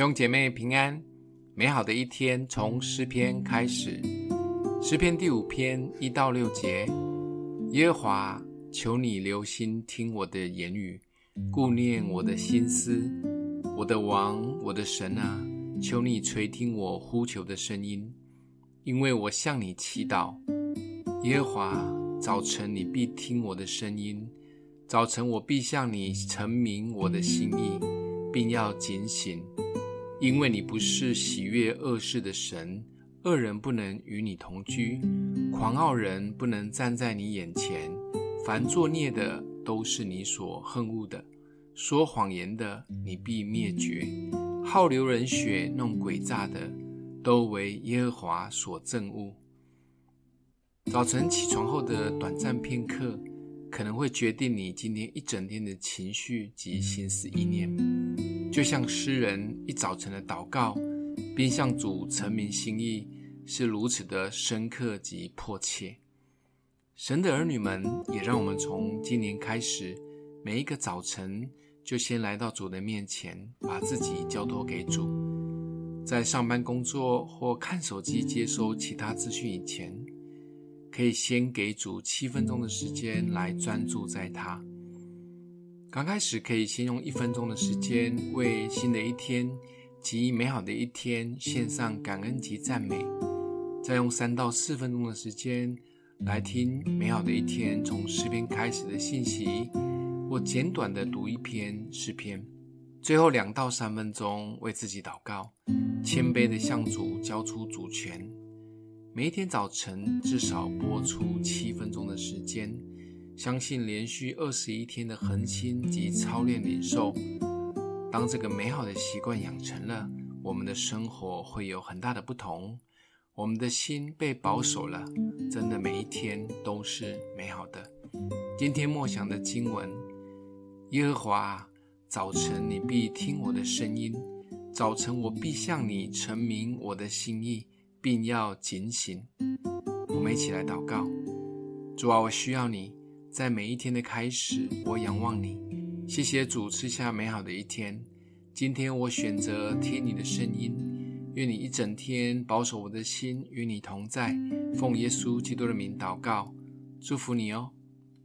兄姐妹平安，美好的一天从诗篇开始。诗篇第五篇一到六节：耶和华，求你留心听我的言语，顾念我的心思。我的王，我的神啊，求你垂听我呼求的声音，因为我向你祈祷。耶和华，早晨你必听我的声音，早晨我必向你陈明我的心意，并要警醒。因为你不是喜悦恶事的神，恶人不能与你同居，狂傲人不能站在你眼前。凡作孽的都是你所恨恶的，说谎言的你必灭绝，好流人血、弄诡诈的，都为耶和华所憎恶。早晨起床后的短暂片刻，可能会决定你今天一整天的情绪及心思意念。就像诗人一早晨的祷告，并向主陈明心意，是如此的深刻及迫切。神的儿女们，也让我们从今年开始，每一个早晨就先来到主的面前，把自己交托给主。在上班工作或看手机接收其他资讯以前，可以先给主七分钟的时间来专注在他。刚开始可以先用一分钟的时间，为新的一天及美好的一天献上感恩及赞美，再用三到四分钟的时间来听美好的一天从诗篇开始的信息，或简短的读一篇诗篇，最后两到三分钟为自己祷告，谦卑的向主交出主权。每一天早晨至少播出七分钟的时间。相信连续二十一天的恒心及操练领受，当这个美好的习惯养成了，我们的生活会有很大的不同。我们的心被保守了，真的每一天都是美好的。今天默想的经文：耶和华，早晨你必听我的声音，早晨我必向你陈明我的心意，并要警醒。我们一起来祷告：主啊，我需要你。在每一天的开始，我仰望你。谢谢主赐下美好的一天。今天我选择听你的声音。愿你一整天保守我的心，与你同在。奉耶稣基督的名祷告，祝福你哦。